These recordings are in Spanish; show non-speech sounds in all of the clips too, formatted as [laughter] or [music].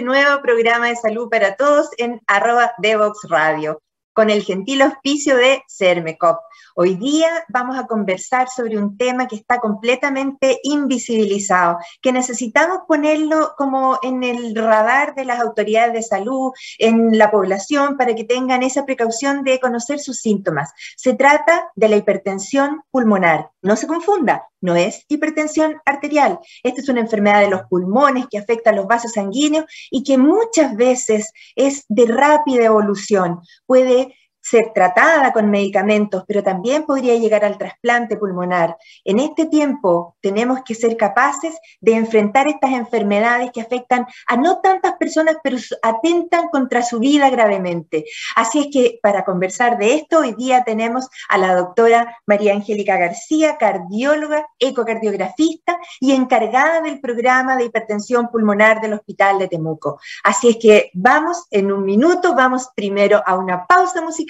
este nuevo programa de salud para todos en arroba Devox Radio, con el gentil auspicio de Cermecop. Hoy día vamos a conversar sobre un tema que está completamente invisibilizado, que necesitamos ponerlo como en el radar de las autoridades de salud, en la población, para que tengan esa precaución de conocer sus síntomas. Se trata de la hipertensión pulmonar. No se confunda, no es hipertensión arterial. Esta es una enfermedad de los pulmones que afecta a los vasos sanguíneos y que muchas veces es de rápida evolución. Puede ser tratada con medicamentos, pero también podría llegar al trasplante pulmonar. En este tiempo tenemos que ser capaces de enfrentar estas enfermedades que afectan a no tantas personas, pero atentan contra su vida gravemente. Así es que para conversar de esto, hoy día tenemos a la doctora María Angélica García, cardióloga, ecocardiografista y encargada del programa de hipertensión pulmonar del Hospital de Temuco. Así es que vamos en un minuto, vamos primero a una pausa musical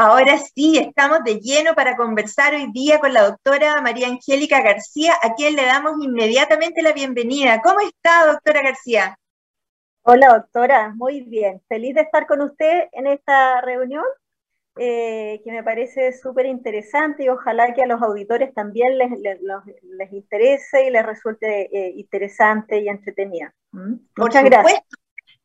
Ahora sí, estamos de lleno para conversar hoy día con la doctora María Angélica García, a quien le damos inmediatamente la bienvenida. ¿Cómo está, doctora García? Hola, doctora, muy bien. Feliz de estar con usted en esta reunión, eh, que me parece súper interesante y ojalá que a los auditores también les, les, interese y les resulte eh, interesante y entretenida. ¿Mm? Muchas gracias.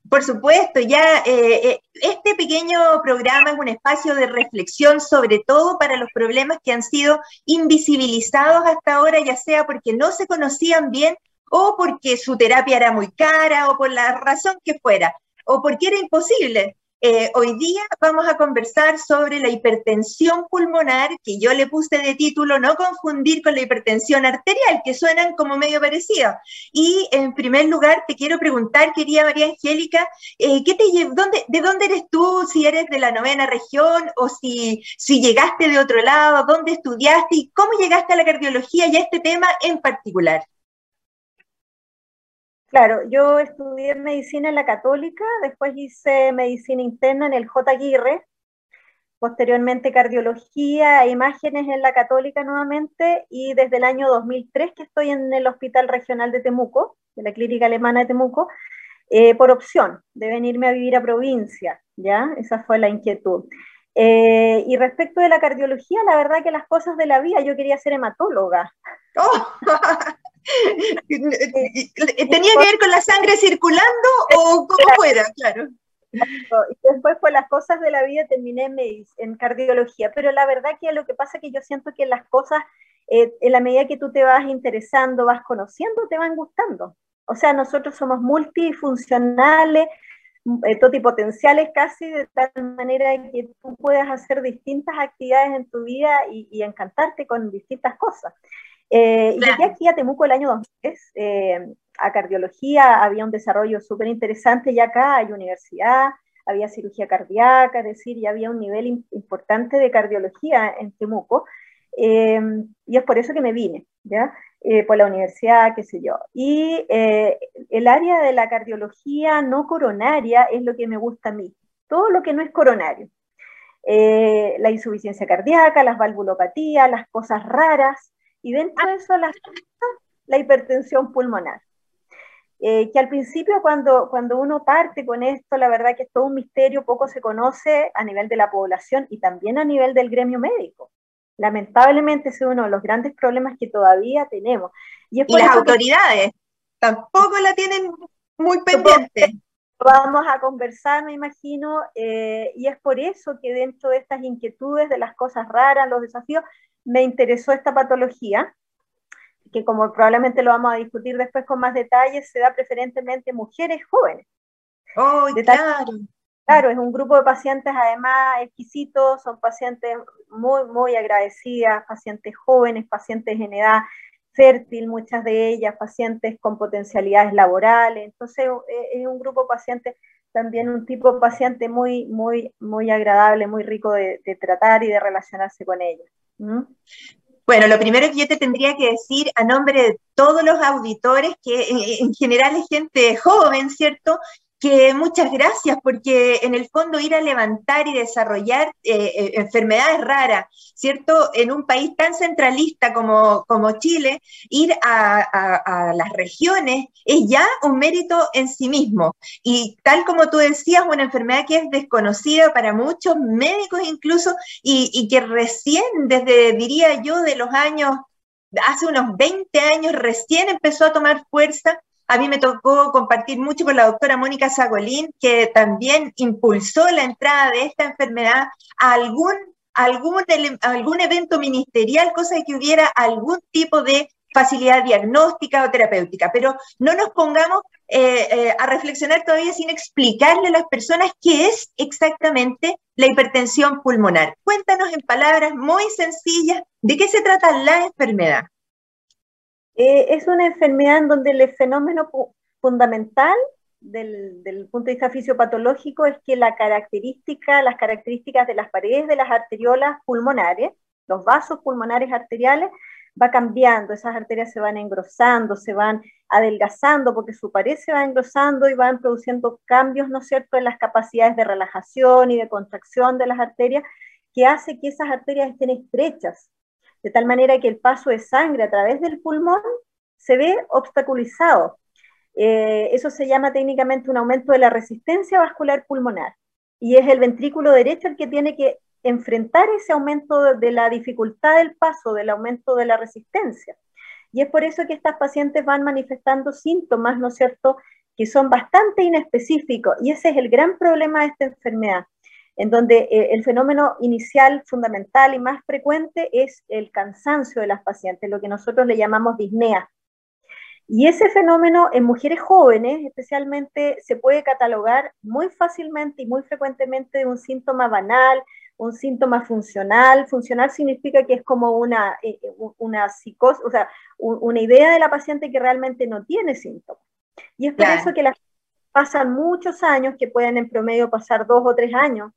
Por supuesto, ya eh, eh, este pequeño programa es un espacio de reflexión sobre todo para los problemas que han sido invisibilizados hasta ahora, ya sea porque no se conocían bien o porque su terapia era muy cara o por la razón que fuera, o porque era imposible. Eh, hoy día vamos a conversar sobre la hipertensión pulmonar, que yo le puse de título no confundir con la hipertensión arterial, que suenan como medio parecido. Y en primer lugar, te quiero preguntar, querida María Angélica, eh, ¿qué te dónde, ¿de dónde eres tú? Si eres de la novena región o si, si llegaste de otro lado, dónde estudiaste y cómo llegaste a la cardiología y a este tema en particular. Claro, yo estudié medicina en la católica, después hice medicina interna en el J. Aguirre, posteriormente cardiología e imágenes en la católica nuevamente y desde el año 2003 que estoy en el Hospital Regional de Temuco, de la Clínica Alemana de Temuco, eh, por opción de venirme a vivir a provincia, ¿ya? Esa fue la inquietud. Eh, y respecto de la cardiología, la verdad que las cosas de la vida, yo quería ser hematóloga. Oh. [laughs] [laughs] ¿Tenía que ver con la sangre circulando o cómo fuera? Claro. Y después por las cosas de la vida terminé en, en, cardiología, pero la verdad que lo que pasa es que yo siento que las cosas, eh, en la medida que tú te vas interesando, vas conociendo, te van gustando. O sea, nosotros somos multifuncionales, eh, totipotenciales casi, de tal manera que tú puedas hacer distintas actividades en tu vida y, y encantarte con distintas cosas. Eh, Llegué aquí a Temuco el año 2003, eh, a cardiología, había un desarrollo súper interesante y acá hay universidad, había cirugía cardíaca, es decir, ya había un nivel importante de cardiología en Temuco, eh, y es por eso que me vine, ¿ya? Eh, por la universidad, qué sé yo. Y el área de la cardiología no coronaria es lo que me gusta a mí, todo lo que no es coronario. la insuficiencia cardíaca, las valvulopatías, las cosas raras, y dentro de eso la, la hipertensión pulmonar. Eh, que al principio cuando, cuando uno parte con esto, la verdad que es todo un misterio, poco se conoce a nivel de la población y también a nivel del gremio médico. Lamentablemente es uno de los grandes problemas que todavía tenemos. Y, las autoridades tampoco la tienen muy pendiente. Vamos a conversar, me imagino, eh, y es por eso que dentro de estas inquietudes, de las cosas raras, los desafíos, me interesó esta patología, que como probablemente lo vamos a discutir después con más detalles, se da preferentemente en mujeres jóvenes. Oh, claro. Claro, es un grupo de pacientes además exquisitos, son pacientes muy, muy agradecidas, pacientes jóvenes, pacientes en edad fértil, muchas de ellas, pacientes con potencialidades laborales. Entonces, e, es un grupo de pacientes, también un tipo de paciente muy, muy, muy agradable, muy rico de, tratar y de relacionarse con ellos. Bueno, lo primero que yo te tendría que decir a nombre de todos los auditores, que en general es gente joven, ¿cierto? Que muchas gracias, porque en el fondo ir a levantar y desarrollar eh, eh, enfermedades raras, ¿cierto? En un país tan centralista como, como Chile, ir a, las regiones es ya un mérito en sí mismo. Y tal como tú decías, una enfermedad que es desconocida para muchos médicos incluso, y, y que recién, desde, diría yo, de los años, hace unos 20 años, recién empezó a tomar fuerza a mí me tocó compartir mucho con la doctora Mónica Sagolín, que también impulsó la entrada de esta enfermedad a algún, algún, algún evento ministerial, cosa de que hubiera algún tipo de facilidad diagnóstica o terapéutica, pero no nos pongamos eh, eh, a reflexionar todavía sin explicarle a las personas qué es exactamente la hipertensión pulmonar. Cuéntanos en palabras muy sencillas de qué se trata la enfermedad. Eh, es una enfermedad en donde el fenómeno fundamental del, punto de vista fisiopatológico es que la característica, las características de las paredes de las arteriolas pulmonares, los vasos pulmonares arteriales, va cambiando, esas arterias se van engrosando, se van adelgazando porque su pared se va engrosando y van produciendo cambios, ¿no es cierto?, en las capacidades de relajación y de contracción de las arterias, que hace que esas arterias estén estrechas, de tal manera que el paso de sangre a través del pulmón se ve obstaculizado. Eh, eso se llama técnicamente un aumento de la resistencia vascular pulmonar y es el ventrículo derecho el que tiene que enfrentar ese aumento de la dificultad del paso, del aumento de la resistencia. Y es por eso que estas pacientes van manifestando síntomas, ¿no es cierto?, que son bastante inespecíficos. Y ese es el gran problema de esta enfermedad, en donde eh, el fenómeno inicial fundamental y más frecuente es el cansancio de las pacientes, lo que nosotros le llamamos disnea. Y ese fenómeno en mujeres jóvenes especialmente se puede catalogar muy fácilmente y muy frecuentemente de un síntoma banal, un síntoma funcional. Funcional significa que es como una, eh, eh, una psicosis, o sea, una idea de la paciente que realmente no tiene síntomas. Y es por eso que las pasan muchos años, que pueden en promedio pasar dos o tres años,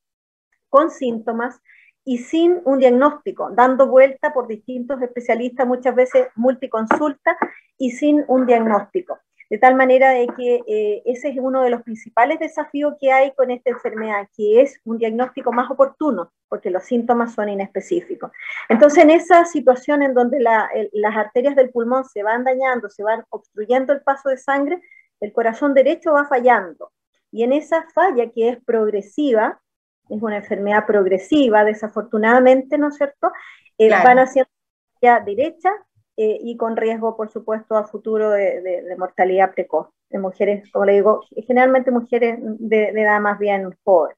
con síntomas y sin un diagnóstico, dando vuelta por distintos especialistas, muchas veces multiconsulta y sin un diagnóstico. De tal manera de que eh, ese es uno de los principales desafíos que hay con esta enfermedad, que es un diagnóstico más oportuno, porque los síntomas son inespecíficos. Entonces, en esa situación en donde las arterias del pulmón se van dañando, se van obstruyendo el paso de sangre, el corazón derecho va fallando. Y en esa falla que es progresiva, es una enfermedad progresiva, desafortunadamente, ¿no es cierto? Eh, van haciendo ya derecha eh, y con riesgo, por supuesto, a futuro de, mortalidad precoz de mujeres, como le digo, generalmente mujeres de, edad más bien joven.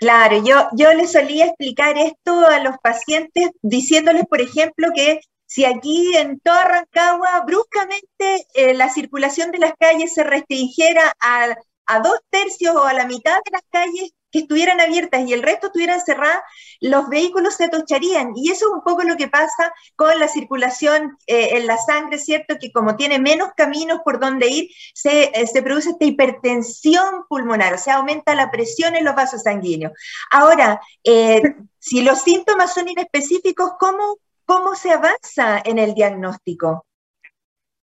Claro, yo, yo les solía explicar esto a los pacientes diciéndoles, por ejemplo, que si aquí en toda Rancagua bruscamente eh, la circulación de las calles se restringiera a, a dos tercios o a la mitad de las calles, que estuvieran abiertas y el resto estuvieran cerradas, los vehículos se atocharían. Y eso es un poco lo que pasa con la circulación eh, en la sangre, ¿cierto? Que como tiene menos caminos por donde ir, se, eh, se, produce esta hipertensión pulmonar, o sea, aumenta la presión en los vasos sanguíneos. Ahora, eh, si los síntomas son inespecíficos, ¿cómo, ¿cómo se avanza en el diagnóstico?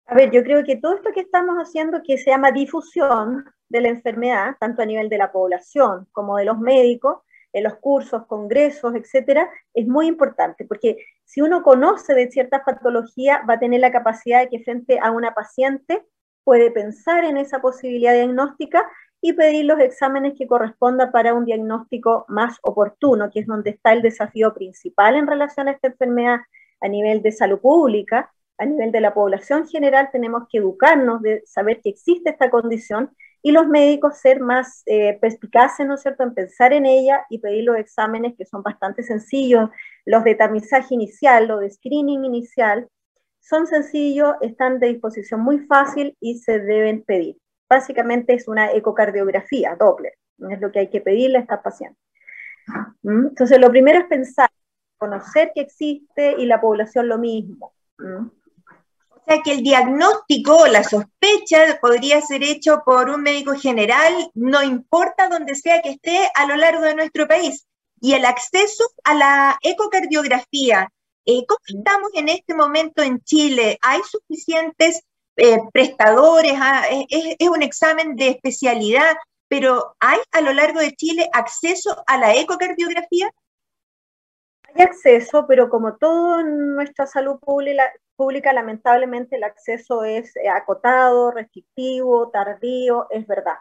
A ver, yo creo que todo esto que estamos haciendo, que se llama difusión, de la enfermedad, tanto a nivel de la población como de los médicos, en los cursos, congresos, etcétera, es muy importante, porque si uno conoce de ciertas patologías, va a tener la capacidad de que frente a una paciente puede pensar en esa posibilidad diagnóstica y pedir los exámenes que correspondan para un diagnóstico más oportuno, que es donde está el desafío principal en relación a esta enfermedad a nivel de salud pública, a nivel de la población general, tenemos que educarnos de saber que existe esta condición y los médicos ser más eh, perspicaces, ¿no es cierto?, en pensar en ella y pedir los exámenes que son bastante sencillos, los de tamizaje inicial, los de screening inicial, son sencillos, están de disposición muy fácil y se deben pedir. Básicamente es una ecocardiografía Doppler, es lo que hay que pedirle a estas pacientes. ¿Mm? Entonces, lo primero es pensar, conocer que existe y la población lo mismo. ¿Mm? Sea que el diagnóstico o la sospecha podría ser hecho por un médico general, no importa donde sea que esté a lo largo de nuestro país. Y el acceso a la ecocardiografía, eh, ¿cómo estamos en este momento en Chile? ¿Hay suficientes eh, prestadores? Ah, es, un examen de especialidad, pero ¿hay a lo largo de Chile acceso a la ecocardiografía? Hay acceso, pero como todo en nuestra salud pública, lamentablemente el acceso es eh, acotado, restrictivo, tardío, es verdad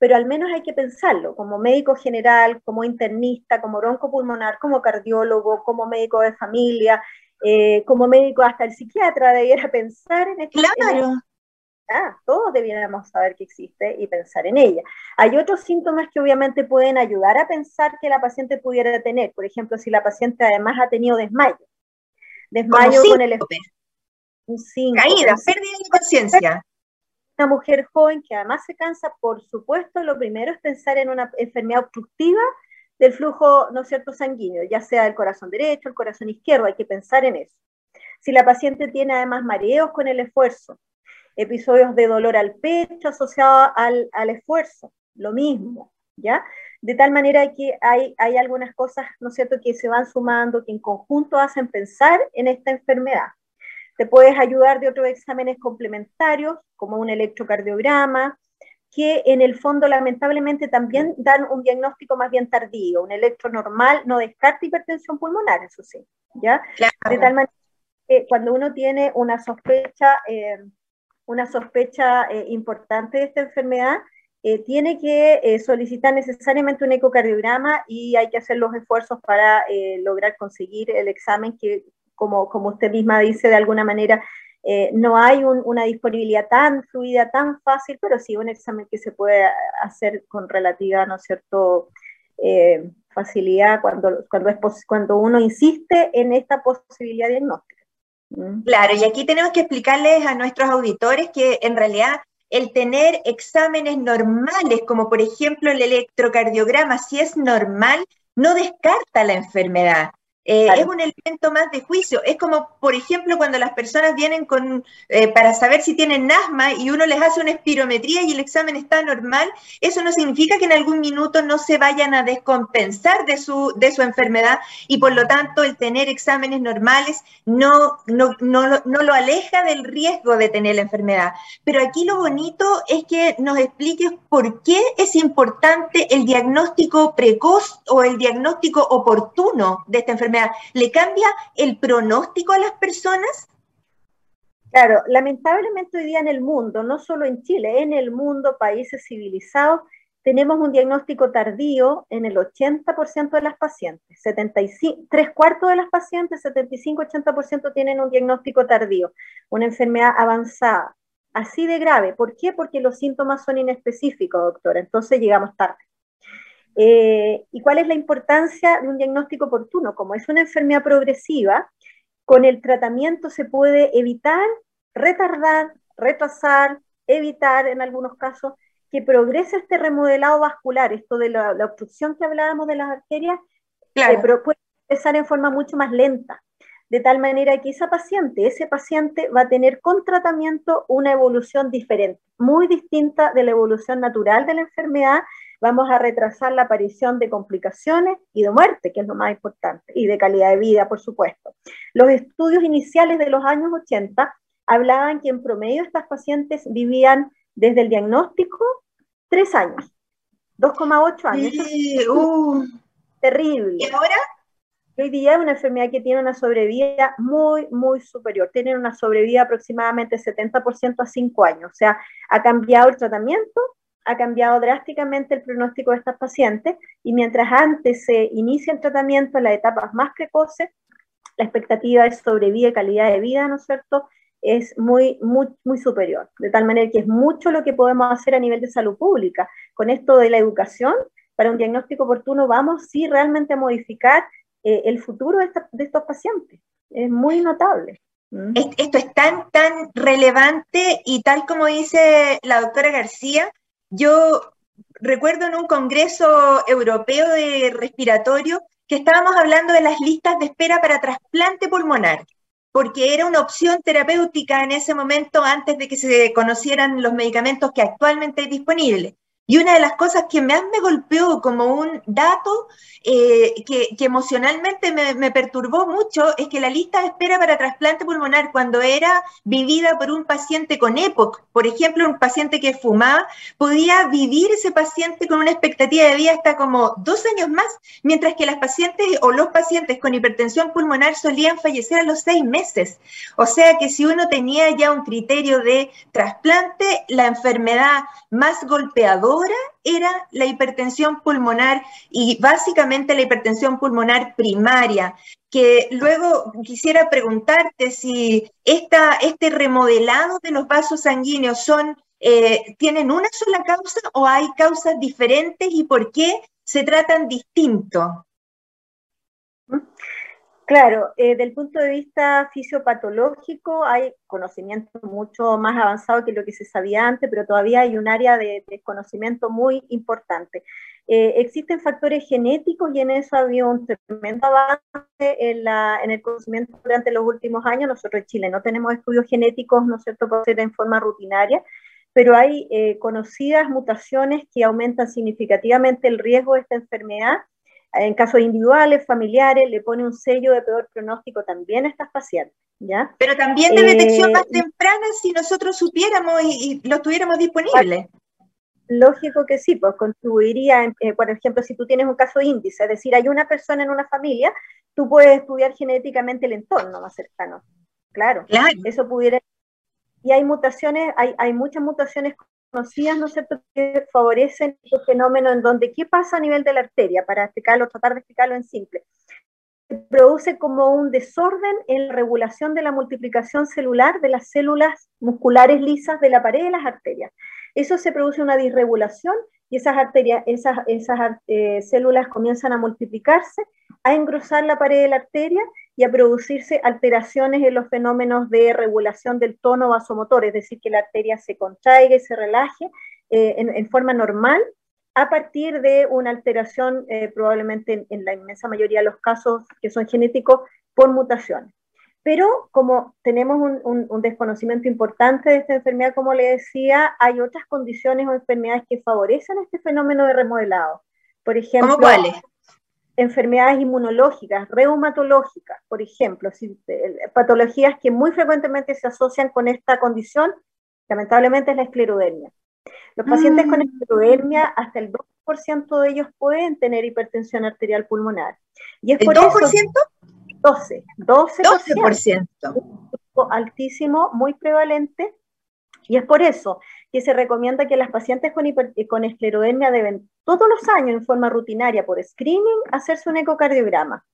pero al menos hay que pensarlo, como médico general, como internista, como broncopulmonar, como cardiólogo, como médico de familia, eh, como médico hasta el psiquiatra debiera [laughs] pensar en esto. Claro. ah, todos debiéramos saber que existe y pensar en ella. Hay otros síntomas que obviamente pueden ayudar a pensar que la paciente pudiera tener. Por ejemplo, si la paciente además ha tenido desmayo. Desmayo con el un Caída, pérdida de conciencia una mujer joven que además se cansa, por supuesto, lo primero es pensar en una enfermedad obstructiva del flujo, ¿no cierto?, sanguíneo, ya sea el corazón derecho, el corazón izquierdo, hay que pensar en eso. Si la paciente tiene además mareos con el esfuerzo, episodios de dolor al pecho asociados al, al esfuerzo, lo mismo, ¿ya? De tal manera que hay, hay algunas cosas, ¿no es cierto?, que se van sumando, que en conjunto hacen pensar en esta enfermedad. Te puedes ayudar de otros exámenes complementarios, como un electrocardiograma, que en el fondo lamentablemente también dan un diagnóstico más bien tardío. Un electro normal no descarta hipertensión pulmonar, eso sí, ¿ya? De tal manera que cuando uno tiene una sospecha, eh, una sospecha eh, importante de esta enfermedad, eh, tiene que solicitar necesariamente un ecocardiograma y hay que hacer los esfuerzos para lograr conseguir el examen que como, usted misma dice, de alguna manera, eh, no hay una disponibilidad tan fluida, tan fácil, pero sí un examen que se puede hacer con relativa, ¿no cierto?, eh, facilidad cuando, cuando, es cuando uno insiste en esta posibilidad diagnóstica. ¿Mm? Claro, y aquí tenemos que explicarles a nuestros auditores que en realidad el tener exámenes normales, como por ejemplo el electrocardiograma, si es normal, no descarta la enfermedad. Eh, es un elemento más de juicio. Es como, por ejemplo, cuando las personas vienen con, eh, para saber si tienen asma y uno les hace una espirometría y el examen está normal, eso no significa que en algún minuto no se vayan a descompensar de su, de su enfermedad y por lo tanto el tener exámenes normales no, no, no, no lo aleja del riesgo de tener la enfermedad. Pero aquí lo bonito es que nos expliques por qué es importante el diagnóstico precoz o el diagnóstico oportuno de esta enfermedad ¿le cambia el pronóstico a las personas? Claro, lamentablemente hoy día en el mundo, no solo en Chile, en el mundo, países civilizados, tenemos un diagnóstico tardío en el 80% de las pacientes. 75, tres cuartos de las pacientes, 75-80% tienen un diagnóstico tardío, una enfermedad avanzada, así de grave. ¿Por qué? Porque los síntomas son inespecíficos, doctora. Entonces llegamos tarde. Eh, ¿Y cuál es la importancia de un diagnóstico oportuno? Como es una enfermedad progresiva, con el tratamiento se puede evitar, retardar, retrasar, evitar en algunos casos que progrese este remodelado vascular, esto de la, obstrucción que hablábamos de las arterias, pero puede empezar en forma mucho más lenta, de tal manera que esa paciente, ese paciente va a tener con tratamiento una evolución diferente, muy distinta de la evolución natural de la enfermedad, vamos a retrasar la aparición de complicaciones y de muerte, que es lo más importante, y de calidad de vida, por supuesto. Los estudios iniciales de los años 80 hablaban que en promedio estas pacientes vivían desde el diagnóstico tres años, 2,8 años. Uh. Terrible. ¿Y ahora? Hoy día es una enfermedad que tiene una sobrevida muy, muy superior. Tiene una sobrevida aproximadamente 70% a 5 años. O sea, ha cambiado el tratamiento, ha cambiado drásticamente el pronóstico de estas pacientes y mientras antes se inicia el tratamiento en las etapas más precoces, la expectativa de sobrevida y calidad de vida, ¿no es cierto?, es muy, muy, muy superior. De tal manera que es mucho lo que podemos hacer a nivel de salud pública. Con esto de la educación, para un diagnóstico oportuno, vamos sí realmente a modificar eh, el futuro de, de estos pacientes. Es muy notable. Mm. Esto es tan, tan relevante y tal como dice la doctora García, yo recuerdo en un congreso europeo de respiratorio que estábamos hablando de las listas de espera para trasplante pulmonar, porque era una opción terapéutica en ese momento antes de que se conocieran los medicamentos que actualmente hay disponibles. Y una de las cosas que más me golpeó como un dato eh, que, emocionalmente me, perturbó mucho es que la lista de espera para trasplante pulmonar cuando era vivida por un paciente con EPOC, por ejemplo, un paciente que fumaba, podía vivir ese paciente con una expectativa de vida hasta como dos años más, mientras que las pacientes o los pacientes con hipertensión pulmonar solían fallecer a los seis meses. O sea que si uno tenía ya un criterio de trasplante, la enfermedad más golpeadora era la hipertensión pulmonar y básicamente la hipertensión pulmonar primaria, que luego quisiera preguntarte si esta, este remodelado de los vasos sanguíneos son, eh, tienen una sola causa o hay causas diferentes y por qué se tratan distinto. Claro, eh, del punto de vista fisiopatológico hay conocimiento mucho más avanzado que lo que se sabía antes, pero todavía hay un área de desconocimiento muy importante. Eh, existen factores genéticos y en eso ha habido un tremendo avance en, el conocimiento durante los últimos años. Nosotros en Chile no tenemos estudios genéticos, ¿no es cierto?, por ser en forma rutinaria, pero hay eh, conocidas mutaciones que aumentan significativamente el riesgo de esta enfermedad en casos individuales, familiares, le pone un sello de peor pronóstico también a estas pacientes. ¿ya? Pero también de detección más eh, temprana si nosotros supiéramos y, lo tuviéramos disponible. Lógico que sí, pues contribuiría, eh, por ejemplo, si tú tienes un caso índice, es decir, hay una persona en una familia, tú puedes estudiar genéticamente el entorno más cercano. Claro, claro. eso pudiera... Y hay mutaciones, hay, hay muchas mutaciones conocidas, ¿no es cierto?, que favorecen este fenómeno en donde, ¿qué pasa a nivel de la arteria? Para explicarlo, tratar de explicarlo en simple. Se produce como un desorden en la regulación de la multiplicación celular de las células musculares lisas de la pared de las arterias. Eso se produce una disregulación y esas arterias, esas, esas eh, células comienzan a multiplicarse, a engrosar la pared de la arteria y a producirse alteraciones en los fenómenos de regulación del tono vasomotor, es decir, que la arteria se contraiga y se relaje eh, en, forma normal a partir de una alteración, eh, probablemente en, la inmensa mayoría de los casos que son genéticos, por mutaciones. Pero como tenemos un, desconocimiento importante de esta enfermedad, como le decía, hay otras condiciones o enfermedades que favorecen este fenómeno de remodelado. Por ejemplo, ¿Cómo cuáles? Enfermedades inmunológicas, reumatológicas, por ejemplo, eh, patologías que muy frecuentemente se asocian con esta condición, lamentablemente es la esclerodermia. Los pacientes con mm. esclerodermia, hasta el 2% de ellos pueden tener hipertensión arterial pulmonar. Y es por ¿El 2%? 12, 12%. 12%. Altísimo, muy prevalente. Y es por eso que se recomienda que las pacientes con, con esclerodermia deben todos los años en forma rutinaria por screening hacerse un ecocardiograma,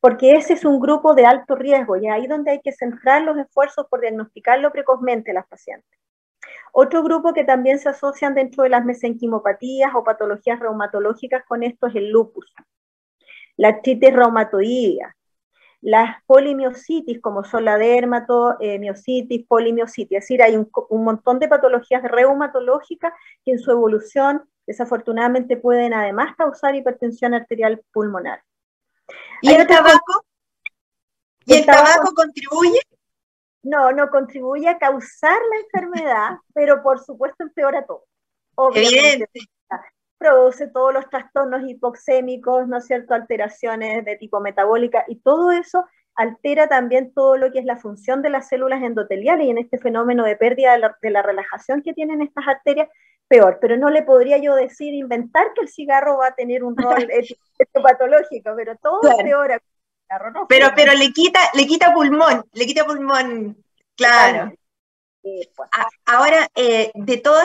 porque ese es un grupo de alto riesgo y ahí donde hay que centrar los esfuerzos por diagnosticarlo precozmente a las pacientes. Otro grupo que también se asocian dentro de las mesenquimopatías o patologías reumatológicas con esto es el lupus, la artritis reumatoidea, las polimiositis, como son la dermatomiositis, eh, polimiositis, es decir, hay un, montón de patologías reumatológicas que en su evolución desafortunadamente pueden además causar hipertensión arterial pulmonar. ¿Y el tabaco? ¿Y el, tabaco, contribuye? No, no contribuye a causar la enfermedad, [laughs] pero por supuesto empeora todo. Obviamente. Produce todos los trastornos hipoxémicos, ¿no es cierto? Alteraciones de tipo metabólica y todo eso altera también todo lo que es la función de las células endoteliales y en este fenómeno de pérdida de la, de la relajación que tienen estas arterias peor, pero no le podría yo decir, inventar que el cigarro va a tener un rol [laughs] patológico, pero todo es peor. pero, pero le quita, le quita pulmón, le quita pulmón, claro. Ahora, eh, de todos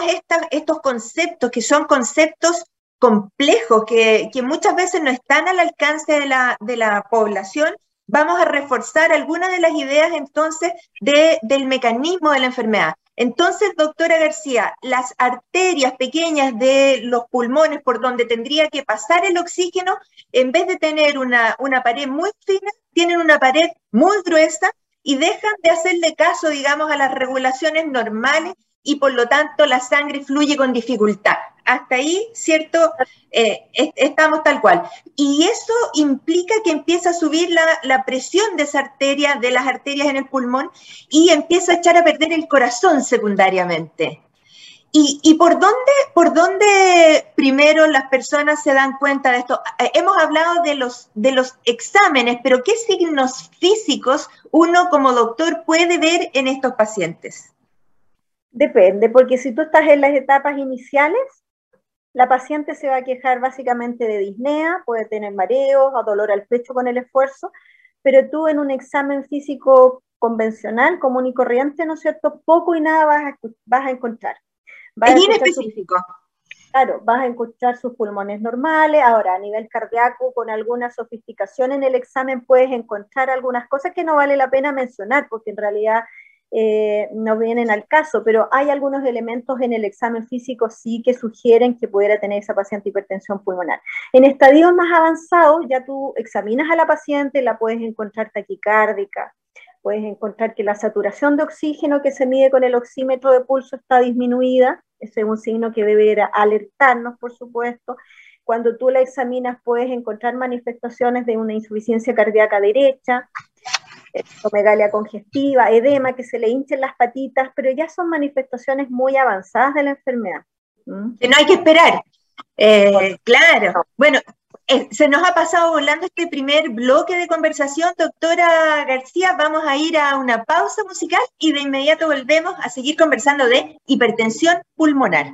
estos conceptos, que son conceptos complejos, que, que, muchas veces no están al alcance de la, de la población, vamos a reforzar algunas de las ideas entonces de, del mecanismo de la enfermedad. Entonces, doctora García, las arterias pequeñas de los pulmones por donde tendría que pasar el oxígeno, en vez de tener una, pared muy fina, tienen una pared muy gruesa y dejan de hacerle caso, digamos, a las regulaciones normales y por lo tanto la sangre fluye con dificultad. Hasta ahí, ¿cierto? Eh, estamos tal cual. Y eso implica que empieza a subir la, presión de esa arteria, de las arterias en el pulmón, y empieza a echar a perder el corazón secundariamente. ¿Y, por, dónde, por dónde primero las personas se dan cuenta de esto? Eh, hemos hablado de los, de los exámenes, pero ¿qué signos físicos uno como doctor puede ver en estos pacientes? Depende, porque si tú estás en las etapas iniciales, la paciente se va a quejar básicamente de disnea, puede tener mareos o dolor al pecho con el esfuerzo, pero tú en un examen físico convencional, común y corriente, ¿no es cierto? Poco y nada vas a, vas a encontrar. Bien específico. claro, vas a encontrar sus pulmones normales. Ahora, a nivel cardíaco, con alguna sofisticación en el examen, puedes encontrar algunas cosas que no vale la pena mencionar, porque en realidad eh, no vienen al caso, pero hay algunos elementos en el examen físico sí que sugieren que pudiera tener esa paciente hipertensión pulmonar. En estadios más avanzados, ya tú examinas a la paciente, la puedes encontrar taquicárdica, puedes encontrar que la saturación de oxígeno que se mide con el oxímetro de pulso está disminuida, ese es un signo que debe alertarnos, por supuesto. Cuando tú la examinas puedes encontrar manifestaciones de una insuficiencia cardíaca derecha, megalia congestiva, edema, que se le hinchen las patitas, pero ya son manifestaciones muy avanzadas de la enfermedad. Que no hay que esperar. Eh, claro. Bueno, eh, se nos ha pasado volando este primer bloque de conversación, doctora García. Vamos a ir a una pausa musical y de inmediato volvemos a seguir conversando de hipertensión pulmonar.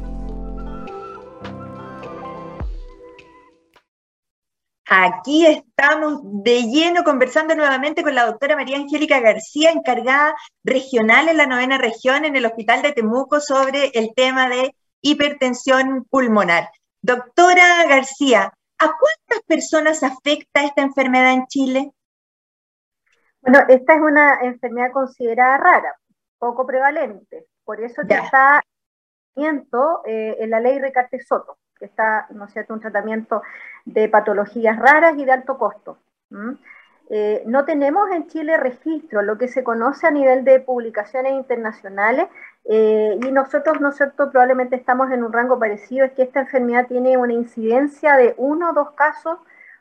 Aquí estamos de lleno conversando nuevamente con la doctora María Angélica García, encargada regional en la novena región en el Hospital de Temuco sobre el tema de hipertensión pulmonar. Doctora García, ¿a cuántas personas afecta esta enfermedad en Chile? Bueno, esta es una enfermedad considerada rara, poco prevalente, por eso ya está eh, en la ley Recarte Soto que está, ¿no es cierto?, un tratamiento de patologías raras y de alto costo. Eh, no tenemos en Chile registro, lo que se conoce a nivel de publicaciones internacionales, eh, y nosotros, ¿no es cierto?, probablemente estamos en un rango parecido, es que esta enfermedad tiene una incidencia de uno o dos casos,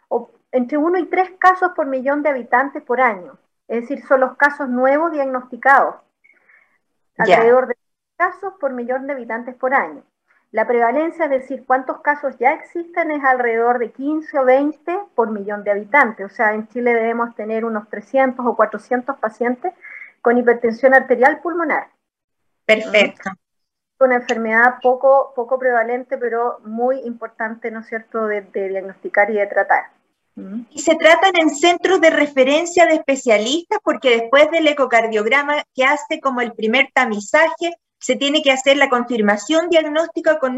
o entre uno y tres casos por millón de habitantes por año. Es decir, son los casos nuevos diagnosticados. Alrededor de casos por millón de habitantes por año. La prevalencia, es decir, cuántos casos ya existen, es alrededor de 15 o 20 por millón de habitantes. O sea, en Chile debemos tener unos 300 o 400 pacientes con hipertensión arterial pulmonar. Perfecto. Una enfermedad poco, poco prevalente, pero muy importante, ¿no es cierto?, de, diagnosticar y de tratar. Y se tratan en centros de referencia de especialistas porque después del ecocardiograma que hace como el primer tamizaje, se tiene que hacer la confirmación diagnóstica con,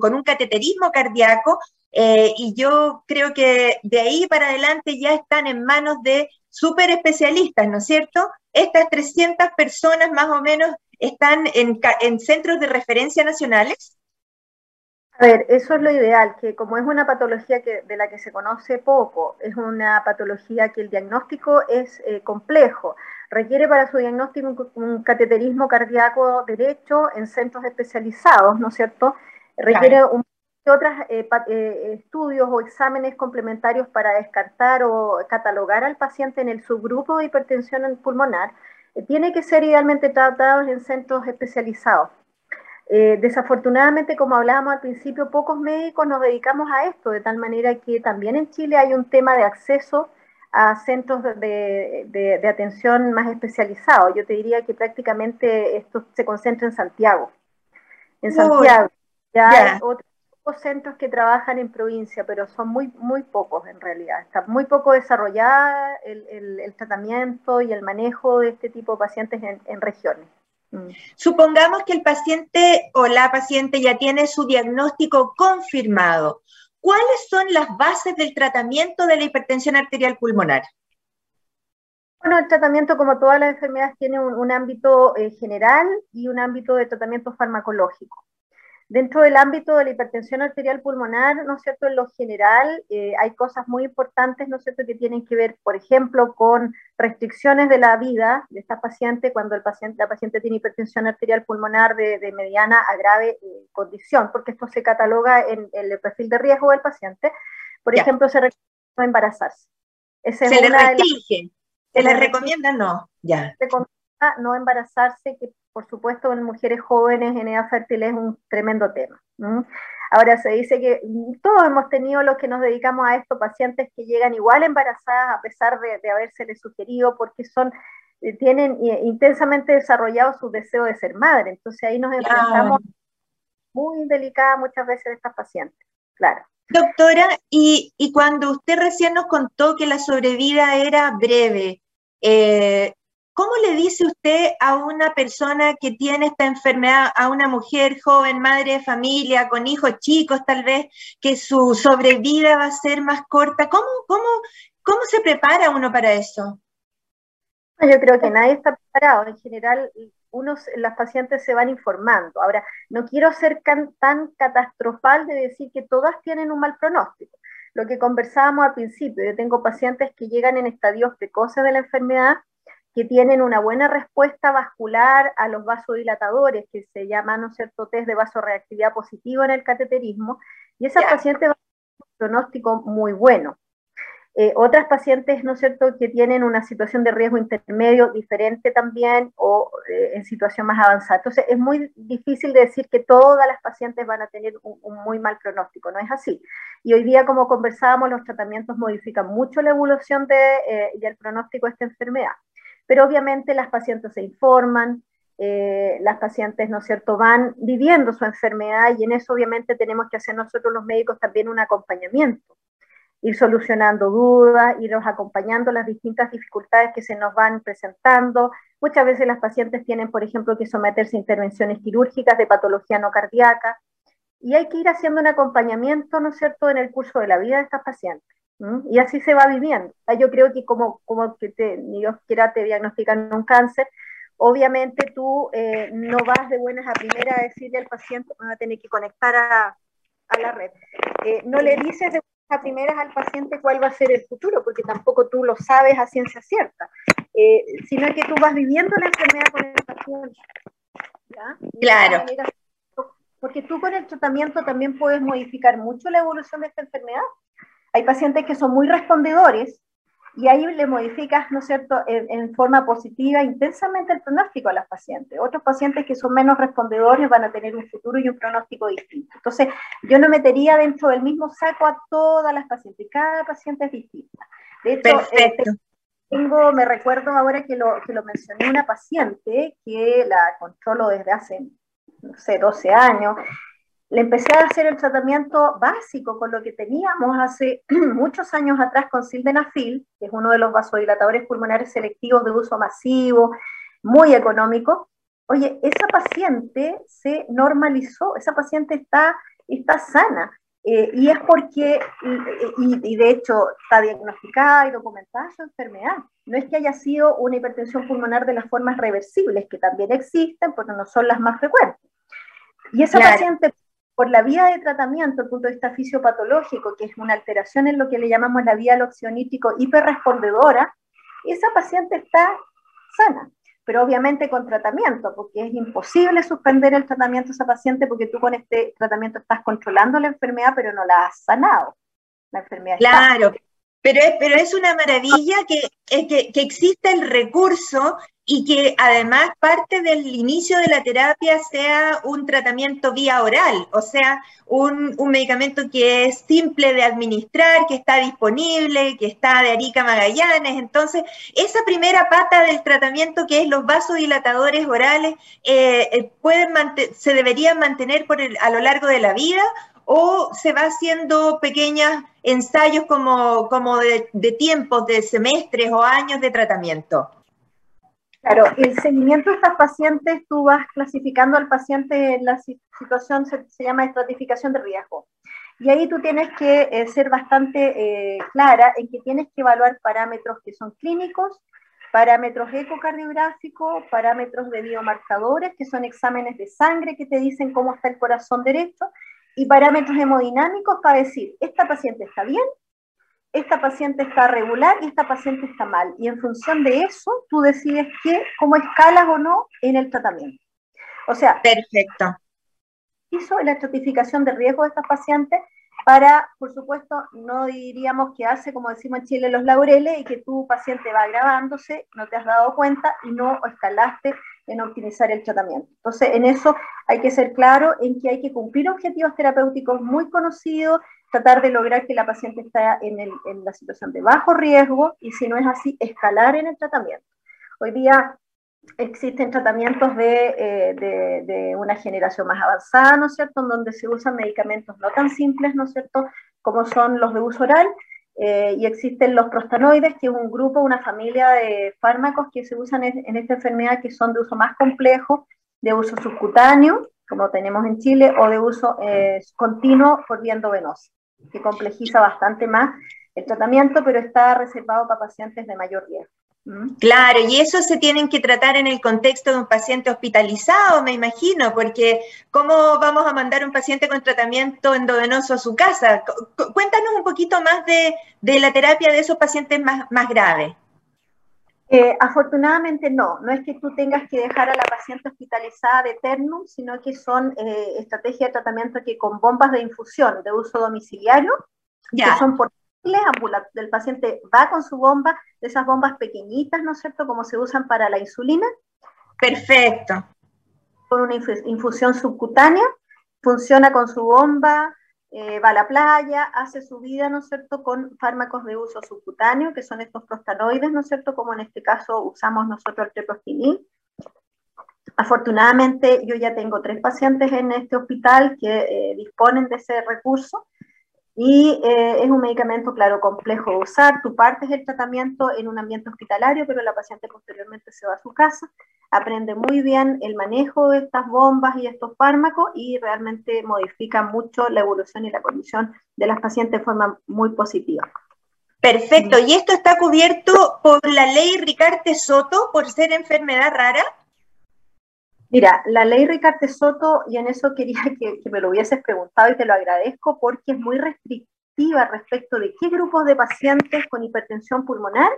con un cateterismo cardíaco eh, y yo creo que de ahí para adelante ya están en manos de súper especialistas, ¿no es cierto? Estas 300 personas más o menos están en, en centros de referencia nacionales. A ver, eso es lo ideal, que como es una patología que, de la que se conoce poco, es una patología que el diagnóstico es eh, complejo, requiere para su diagnóstico un, cateterismo cardíaco derecho en centros especializados, ¿no es cierto? Requiere un, otros eh, eh, estudios o exámenes complementarios para descartar o catalogar al paciente en el subgrupo de hipertensión pulmonar, tiene que ser idealmente tratados en centros especializados. Eh, desafortunadamente, como hablábamos al principio, pocos médicos nos dedicamos a esto, de tal manera que también en Chile hay un tema de acceso a centros de, atención más especializados. Yo te diría que prácticamente esto se concentra en Santiago. En Santiago. Ya hay otros centros que trabajan en provincia, pero son muy, muy pocos en realidad. Está muy poco desarrollada el, tratamiento y el manejo de este tipo de pacientes en regiones. Mm. Supongamos que el paciente o la paciente ya tiene su diagnóstico confirmado. ¿Cuáles son las bases del tratamiento de la hipertensión arterial pulmonar? Bueno, el tratamiento, como todas las enfermedades, tiene un, ámbito eh, general y un ámbito de tratamiento farmacológico. Dentro del ámbito de la hipertensión arterial pulmonar, ¿no es cierto? En lo general, eh, hay cosas muy importantes, ¿no es cierto?, que tienen que ver, por ejemplo, con restricciones de la vida de esta paciente cuando el paciente, la paciente tiene hipertensión arterial pulmonar de, mediana a grave eh, condición, porque esto se cataloga en, el perfil de riesgo del paciente. Por ejemplo, se recomienda no embarazarse. se le restringe. ¿Se le recomienda no? Ya. Se recomienda no embarazarse, que por supuesto en mujeres jóvenes en edad fértil es un tremendo tema. Ahora se dice que todos hemos tenido los que nos dedicamos a esto, pacientes que llegan igual embarazadas a pesar de, de habérsele sugerido porque son eh, tienen eh, intensamente desarrollado su deseo de ser madre. Entonces ahí nos enfrentamos muy delicada muchas veces de estas pacientes, claro. Doctora, y, y, cuando usted recién nos contó que la sobrevida era breve, eh, ¿Cómo le dice usted a una persona que tiene esta enfermedad, a una mujer joven, madre de familia, con hijos chicos tal vez, que su sobrevida va a ser más corta? ¿Cómo, cómo, cómo se prepara uno para eso? Yo creo que nadie está preparado. En general, unos, las pacientes se van informando. Ahora, no quiero ser tan catastrofal de decir que todas tienen un mal pronóstico. Lo que conversábamos al principio, yo tengo pacientes que llegan en estadios precoces de la enfermedad que tienen una buena respuesta vascular a los vasodilatadores, que se llaman, ¿no es cierto?, test de vasoreactividad positiva en el cateterismo, y esas pacientes van a un pronóstico muy bueno. Eh, otras pacientes, ¿no es cierto?, que tienen una situación de riesgo intermedio diferente también o eh, en situación más avanzada. Entonces, es muy difícil decir que todas las pacientes van a tener un, muy mal pronóstico, no es así. Y hoy día, como conversábamos, los tratamientos modifican mucho la evolución de, eh, del pronóstico de esta enfermedad. Pero obviamente las pacientes se informan, eh, las pacientes, ¿no es cierto?, van viviendo su enfermedad y en eso obviamente tenemos que hacer nosotros los médicos también un acompañamiento, ir solucionando dudas, irnos acompañando las distintas dificultades que se nos van presentando. Muchas veces las pacientes tienen, por ejemplo, que someterse a intervenciones quirúrgicas de patología no cardíaca y hay que ir haciendo un acompañamiento, ¿no es cierto?, en el curso de la vida de estas pacientes. Y así se va viviendo. Yo creo que como, como que te, ni Dios quiera te diagnostican un cáncer, obviamente tú eh, no vas de buenas a primeras a decirle al paciente, va a tener que conectar a, a la red. Eh, no le dices de buenas a primeras al paciente cuál va a ser el futuro, porque tampoco tú lo sabes a ciencia cierta, eh, sino que tú vas viviendo la enfermedad con el paciente. Claro. porque tú con el tratamiento también puedes modificar mucho la evolución de esta enfermedad. Hay pacientes que son muy respondedores y ahí le modificas, ¿no es cierto?, en, forma positiva intensamente el pronóstico a las pacientes. Otros pacientes que son menos respondedores van a tener un futuro y un pronóstico distinto. Entonces, yo no metería dentro del mismo saco a todas las pacientes, cada paciente es distinta. De hecho, eh, tengo, me recuerdo ahora que lo, que lo mencioné una paciente que la controlo desde hace, no sé, 12 años, le empecé a hacer el tratamiento básico con lo que teníamos hace [clears throat] muchos años atrás con sildenafil, que es uno de los vasodilatadores pulmonares selectivos de uso masivo, muy económico. Oye, esa paciente se normalizó, esa paciente está, está sana. Eh, y es porque, y, y, de hecho está diagnosticada y documentada su enfermedad. No es que haya sido una hipertensión pulmonar de las formas reversibles, que también existen, pero no son las más frecuentes. Y esa paciente por la vía de tratamiento, desde el punto de vista fisiopatológico, que es una alteración en lo que le llamamos la vía loxionítico hiperrespondedora, esa paciente está sana, pero obviamente con tratamiento, porque es imposible suspender el tratamiento a esa paciente porque tú con este tratamiento estás controlando la enfermedad, pero no la has sanado. La enfermedad claro, pero es, pero es una maravilla que, que, exista el recurso y que además parte del inicio de la terapia sea un tratamiento vía oral, o sea, un, un, medicamento que es simple de administrar, que está disponible, que está de Arica Magallanes. Entonces, esa primera pata del tratamiento que es los vasodilatadores orales, eh, eh pueden se deberían mantener por el, a lo largo de la vida o se va haciendo pequeños ensayos como, como de, de tiempos, de semestres o años de tratamiento. Claro, el seguimiento de estas pacientes, tú vas clasificando al paciente en la situación, se, llama estratificación de riesgo. Y ahí tú tienes que eh, ser bastante eh, clara en que tienes que evaluar parámetros que son clínicos, parámetros ecocardiográficos, parámetros de biomarcadores, que son exámenes de sangre que te dicen cómo está el corazón derecho, y parámetros hemodinámicos para decir, esta paciente está bien, esta paciente está regular y esta paciente está mal. Y en función de eso, tú decides qué, cómo escalas o no en el tratamiento. O sea, perfecto. Hizo la estratificación de riesgo de estas pacientes para, por supuesto, no diríamos que hace, como decimos en Chile, los laureles y que tu paciente va agravándose, no te has dado cuenta y no escalaste en optimizar el tratamiento. Entonces, en eso hay que ser claro en que hay que cumplir objetivos terapéuticos muy conocidos, tratar de lograr que la paciente esté en, la situación de bajo riesgo y si no es así, escalar en el tratamiento. Hoy día existen tratamientos de, eh, de, una generación más avanzada, ¿no es cierto?, en donde se usan medicamentos no tan simples, ¿no es cierto?, como son los de uso oral, eh, y existen los prostanoides, que es un grupo, una familia de fármacos que se usan en, esta enfermedad que son de uso más complejo, de uso subcutáneo, como tenemos en Chile, o de uso eh, continuo por vía endovenosa que complejiza bastante más el tratamiento, pero está reservado para pacientes de mayor riesgo. ¿Mm? Claro, y eso se tienen que tratar en el contexto de un paciente hospitalizado, me imagino, porque ¿cómo vamos a mandar un paciente con tratamiento endovenoso a su casa? Cuéntanos un poquito más de, de la terapia de esos pacientes más, más graves. Eh, afortunadamente no, no es que tú tengas que dejar a la paciente hospitalizada de ternum, sino que son eh, estrategias de tratamiento que con bombas de infusión de uso domiciliario, que son portables, el paciente va con su bomba, de esas bombas pequeñitas, ¿no es cierto?, como se usan para la insulina. Perfecto. Con una infusión subcutánea, funciona con su bomba, eh, va a la playa, hace su vida, ¿no es cierto?, con fármacos de uso subcutáneo, que son estos prostanoides, ¿no es cierto?, como en este caso usamos nosotros el treprostinil. Afortunadamente yo ya tengo tres pacientes en este hospital que eh, disponen de ese recurso y eh, es un medicamento, claro, complejo de usar. Tú partes el tratamiento en un ambiente hospitalario, pero la paciente posteriormente se va a su casa aprende muy bien el manejo de estas bombas y estos fármacos y realmente modifica mucho la evolución y la condición de las pacientes de forma muy positiva. Perfecto, ¿y esto está cubierto por la ley Ricarte Soto por ser enfermedad rara? Mira, la ley Ricarte Soto, y en eso quería que, que me lo hubieses preguntado y te lo agradezco porque es muy restrictiva respecto de qué grupos de pacientes con hipertensión pulmonar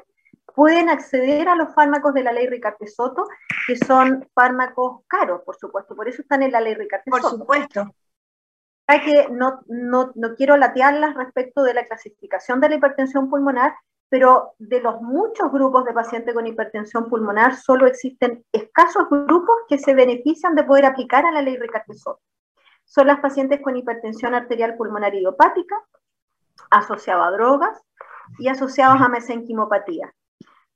pueden acceder a los fármacos de la ley Ricarte Soto, que son fármacos caros, por supuesto, por eso están en la ley Ricarte Soto. Por supuesto. Que no, no, no quiero latearlas respecto de la clasificación de la hipertensión pulmonar, pero de los muchos grupos de pacientes con hipertensión pulmonar, solo existen escasos grupos que se benefician de poder aplicar a la ley Ricarte Soto. Son las pacientes con hipertensión arterial pulmonar idiopática, asociados a drogas y asociados a mesenquimopatía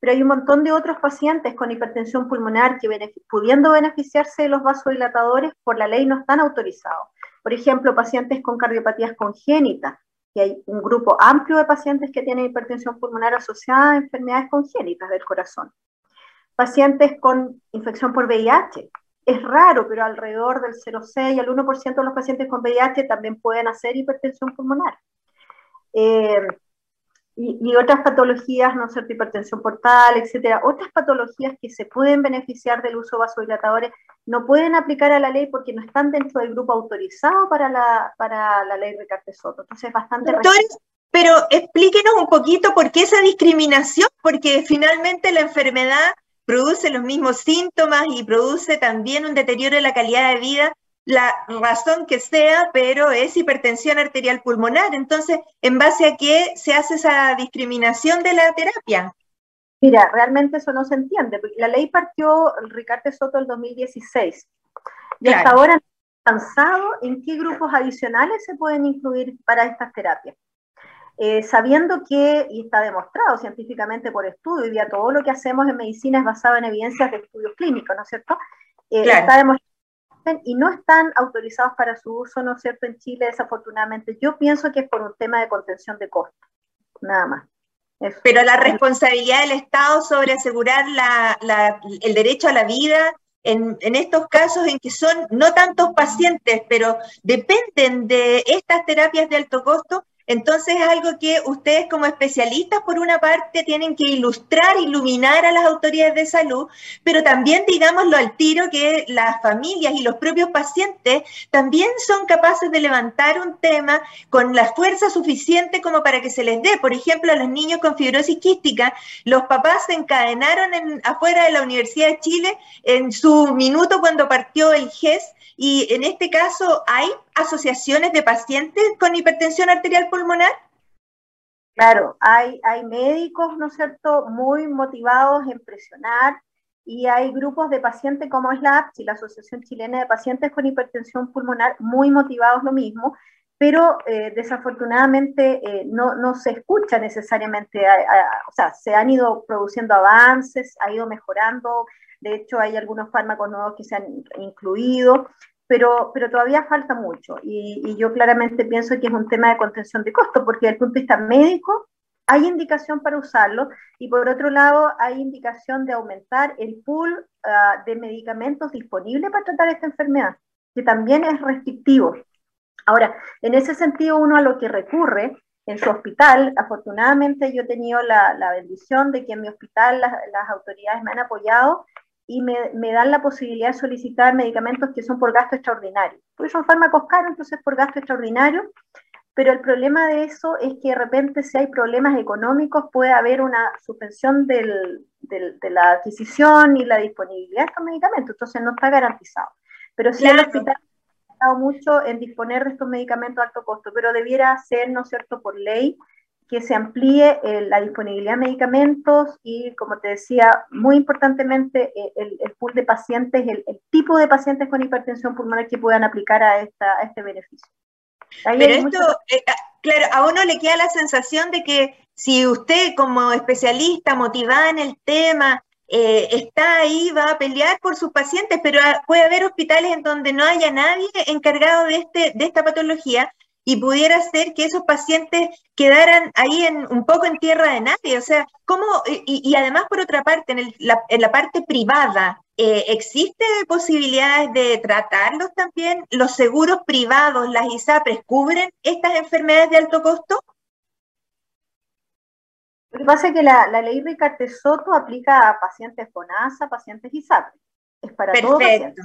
pero hay un montón de otros pacientes con hipertensión pulmonar que pudiendo beneficiarse de los vasodilatadores por la ley no están autorizados. Por ejemplo, pacientes con cardiopatías congénitas, que hay un grupo amplio de pacientes que tienen hipertensión pulmonar asociada a enfermedades congénitas del corazón. Pacientes con infección por VIH, es raro, pero alrededor del 0,6 al 1% de los pacientes con VIH también pueden hacer hipertensión pulmonar. Eh, y, otras patologías, ¿no sé, hipertensión portal, etcétera, otras patologías que se pueden beneficiar del uso de vasodilatadores no pueden aplicar a la ley porque no están dentro del grupo autorizado para la, para la ley Ricardo Soto. Entonces es bastante... Pero explíquenos un poquito por qué esa discriminación, porque finalmente la enfermedad produce los mismos síntomas y produce también un deterioro de la calidad de vida la razón que sea, pero es hipertensión arterial pulmonar. Entonces, ¿en base a qué se hace esa discriminación de la terapia? Mira, realmente eso no se entiende. La ley partió, Ricardo Soto, el 2016. Y hasta ahora han pensado en qué grupos adicionales se pueden incluir para estas terapias. Eh, sabiendo que, y está demostrado científicamente por estudio, y ya todo lo que hacemos en medicina es basado en evidencias de estudios clínicos, ¿no es cierto? Eh, está demostrado y no están autorizados para su uso, ¿no es cierto?, en Chile, desafortunadamente. Yo pienso que es por un tema de contención de costos, nada más. Pero la responsabilidad del Estado sobre asegurar el derecho a la vida en, en, estos casos en que son no tantos pacientes, pero dependen de estas terapias de alto costo, entonces es algo que ustedes como especialistas, por una parte, tienen que ilustrar, iluminar a las autoridades de salud, pero también, digámoslo al tiro, que las familias y los propios pacientes también son capaces de levantar un tema con la fuerza suficiente como para que se les dé. Por ejemplo, a los niños con fibrosis quística, los papás se encadenaron en, afuera de la Universidad de Chile en su minuto cuando partió el GES y en este caso, ¿hay asociaciones de pacientes con hipertensión arterial pulmonar? Claro, hay, hay médicos, ¿no es cierto?, muy motivados en presionar y hay grupos de pacientes como es la APSI, la Asociación Chilena de Pacientes con Hipertensión Pulmonar, muy motivados lo mismo, pero eh, desafortunadamente eh, no, no, se escucha necesariamente, o sea, se han ido produciendo avances, ha ido mejorando, de hecho hay algunos fármacos nuevos que se han incluido, pero, pero todavía falta mucho y, yo claramente pienso que es un tema de contención de costos, porque desde el punto de vista médico hay indicación para usarlo y por otro lado hay indicación de aumentar el pool ah, de medicamentos disponibles para tratar esta enfermedad, que también es restrictivo. Ahora, en ese sentido, uno a lo que recurre en su hospital, afortunadamente yo he tenido la, bendición de que en mi hospital las autoridades me han apoyado y me, me, dan la posibilidad de solicitar medicamentos que son por gasto extraordinario. Porque son fármacos caros, entonces por gasto extraordinario, pero el problema de eso es que de repente si hay problemas económicos puede haber una suspensión del, del, de la adquisición y la disponibilidad de estos medicamentos, entonces no está garantizado. Pero sí el hospital ha mucho en disponer de estos medicamentos a alto costo, pero debiera ser, ¿no es cierto?, por ley, que se amplíe eh, la disponibilidad de medicamentos y, como te decía, muy importantemente, eh, el, pool de pacientes, el, tipo de pacientes con hipertensión pulmonar que puedan aplicar a, esta, este beneficio. Pero esto, eh, ah, claro, a uno le queda la sensación de que si usted como especialista motivada en el tema está ahí, va a pelear por sus pacientes, pero ah, puede haber hospitales en donde no haya nadie encargado de, este, de esta patología y pudiera ser que esos pacientes quedaran ahí en, un poco en tierra de nadie. O sea, ¿cómo? Y, además, por otra parte, en, la, en la, parte privada, eh, ¿existe posibilidades de tratarlos también? ¿Los seguros privados, las ISAPRES, cubren estas enfermedades de alto costo? Lo que pasa es que la, ley Ricarte Soto aplica a pacientes con ASA, pacientes ISAPRES. Es para Perfecto.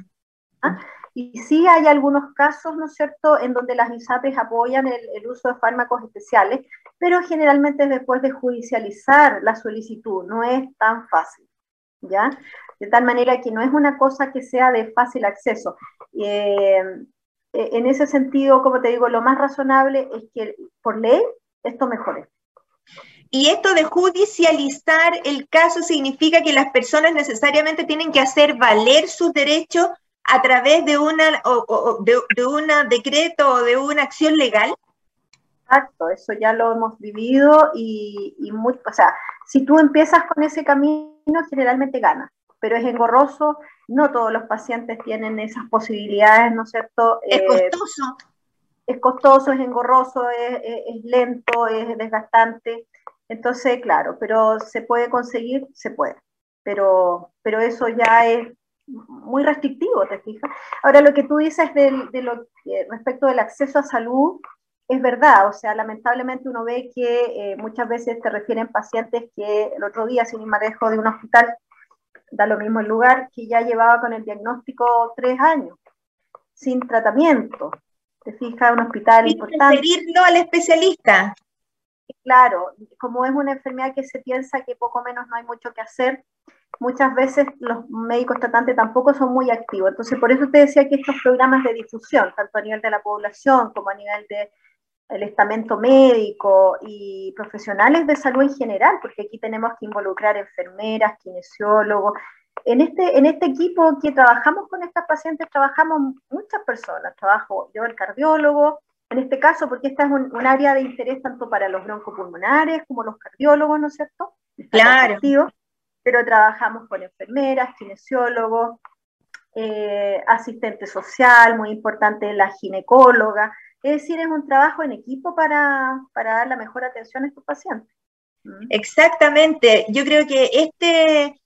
Y sí hay algunos casos, ¿no es cierto?, en donde las ISAPRES apoyan el, uso de fármacos especiales, pero generalmente después de judicializar la solicitud, no es tan fácil, ¿ya? De tal manera que no es una cosa que sea de fácil acceso. Eh, en ese sentido, como te digo, lo más razonable es que por ley esto mejore. Y esto de judicializar el caso significa que las personas necesariamente tienen que hacer valer sus derechos a través de una o, de, de decreto o de una acción legal? Exacto, eso ya lo hemos vivido y, y muy, o sea, si tú empiezas con ese camino, generalmente ganas, pero es engorroso, no todos los pacientes tienen esas posibilidades, ¿no es cierto? Es eh, costoso. Es costoso, es engorroso, es, es, lento, es desgastante. Entonces, claro, pero se puede conseguir, se puede. Pero, pero eso ya es muy restrictivo, ¿te fijas? Ahora, lo que tú dices de lo, respecto del acceso a salud, es verdad, o sea, lamentablemente uno ve que eh, muchas veces te refieren pacientes que el otro día, sin ir más de un hospital, da lo mismo el lugar, que ya llevaba con el diagnóstico tres años, sin tratamiento. Te fijas, un hospital sin importante. Referirlo al especialista. Claro, como es una enfermedad que se piensa que poco menos no hay mucho que hacer, muchas veces los médicos tratantes tampoco son muy activos. Entonces, por eso te decía que estos programas de difusión, tanto a nivel de la población como a nivel de el estamento médico y profesionales de salud en general, porque aquí tenemos que involucrar enfermeras, kinesiólogos. En este, en este equipo que trabajamos con estas pacientes, trabajamos muchas personas. Trabajo yo, el cardiólogo, en este caso, porque esta es un, área de interés tanto para los broncopulmonares como los cardiólogos, ¿no es cierto? claro. Pero trabajamos con enfermeras, kinesiólogos, eh, asistente social, muy importante la ginecóloga. Es decir, es un trabajo en equipo para, dar la mejor atención a estos pacientes. ¿Mm? Exactamente. Yo creo que este,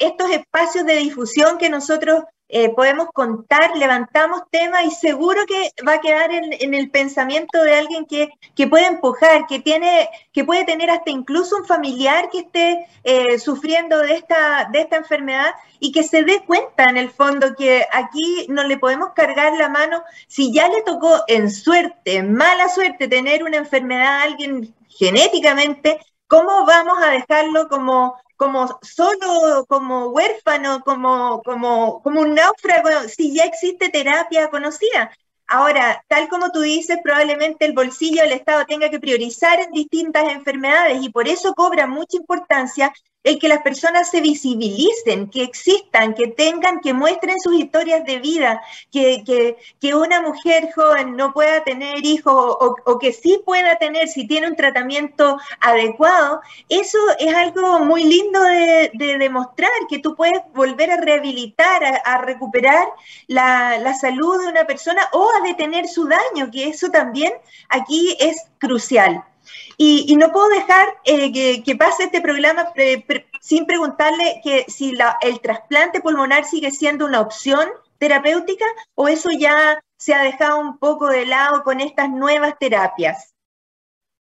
estos espacios de difusión que nosotros eh, podemos contar, levantamos temas y seguro que va a quedar en, el pensamiento de alguien que, puede empujar, que, tiene, que puede tener hasta incluso un familiar que esté eh, sufriendo de esta, de esta enfermedad y que se dé cuenta en el fondo que aquí no le podemos cargar la mano. Si ya le tocó en suerte, mala suerte, tener una enfermedad a alguien genéticamente, ¿cómo vamos a dejarlo como como solo, como huérfano, como, como, como un náufrago, si ya existe terapia conocida. Ahora, tal como tú dices, probablemente el bolsillo del Estado tenga que priorizar en distintas enfermedades y por eso cobra mucha importancia el que las personas se visibilicen, que existan, que tengan, que muestren sus historias de vida, que, que, una mujer joven no pueda tener hijos o, que sí pueda tener si tiene un tratamiento adecuado, eso es algo muy lindo de, demostrar, que tú puedes volver a rehabilitar, a, recuperar la, la salud de una persona o a detener su daño, que eso también aquí es crucial. Y, no puedo dejar eh, que, pase este programa sin preguntarle que si el trasplante pulmonar sigue siendo una opción terapéutica o eso ya se ha dejado un poco de lado con estas nuevas terapias.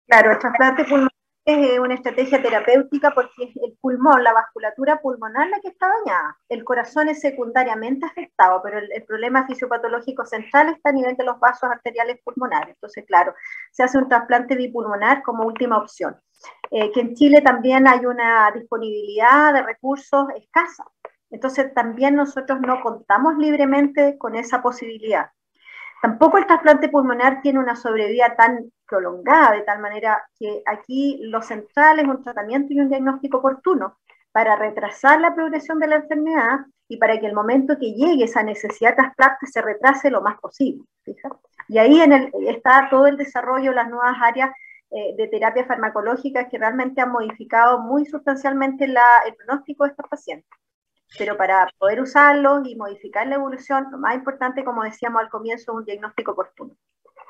Claro, el trasplante pulmonar es eh, una estrategia terapéutica porque es el pulmón, la vasculatura pulmonar la que está dañada. El corazón es secundariamente afectado, pero el, problema fisiopatológico central está a nivel de los vasos arteriales pulmonares. Entonces, claro, se hace un trasplante bipulmonar como última opción. Eh, que en Chile también hay una disponibilidad de recursos escasa. Entonces, también nosotros no contamos libremente con esa posibilidad. Tampoco el trasplante pulmonar tiene una sobrevida tan prolongada, de tal manera que aquí lo central es un tratamiento y un diagnóstico oportuno para retrasar la progresión de la enfermedad y para que el momento que llegue esa necesidad de trasplante se retrase lo más posible. Y ahí en el, está todo el desarrollo, las nuevas áreas eh, de terapia farmacológica que realmente han modificado muy sustancialmente el pronóstico de estos pacientes pero para poder usarlos y modificar la evolución, lo más importante, como decíamos al comienzo, es un diagnóstico oportuno.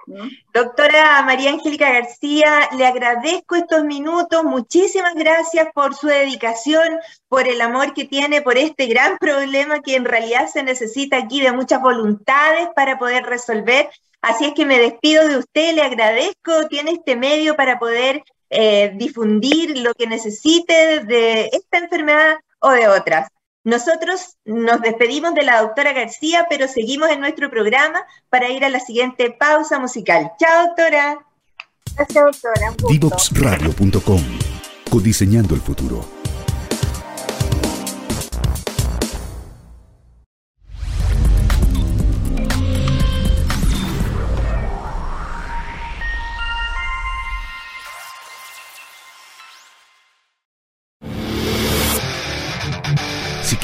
¿Mm? Doctora María Angélica García, le agradezco estos minutos, muchísimas gracias por su dedicación, por el amor que tiene por este gran problema que en realidad se necesita aquí de muchas voluntades para poder resolver. Así es que me despido de usted, le agradezco, tiene este medio para poder eh, difundir lo que necesite de esta enfermedad o de otras. Nosotros nos despedimos de la doctora García, pero seguimos en nuestro programa para ir a la siguiente pausa musical. Chao, doctora. Gracias, doctora. Divoxradio.com Codiseñando el futuro.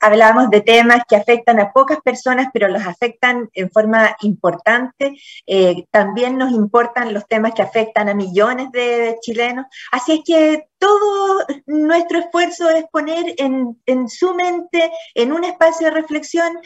hablamos de temas que afectan a pocas personas, pero los afectan en forma importante. Eh, también nos importan los temas que afectan a millones de chilenos. Así es que todo nuestro esfuerzo es poner en, su mente, en un espacio de reflexión,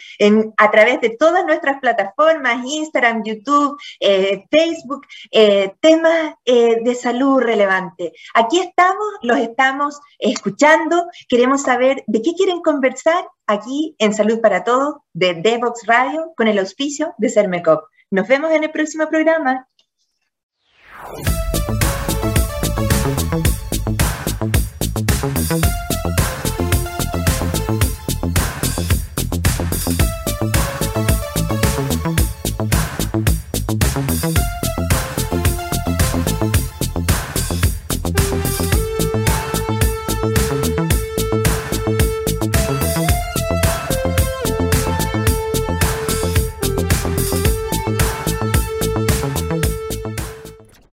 a través de todas nuestras plataformas, Instagram, YouTube, eh, Facebook, eh, temas eh, de salud relevante. Aquí estamos, los estamos escuchando, queremos saber de qué quieren conversar aquí en Salud para Todos de Devox Radio con el auspicio de Cermecop. Nos vemos en el próximo programa.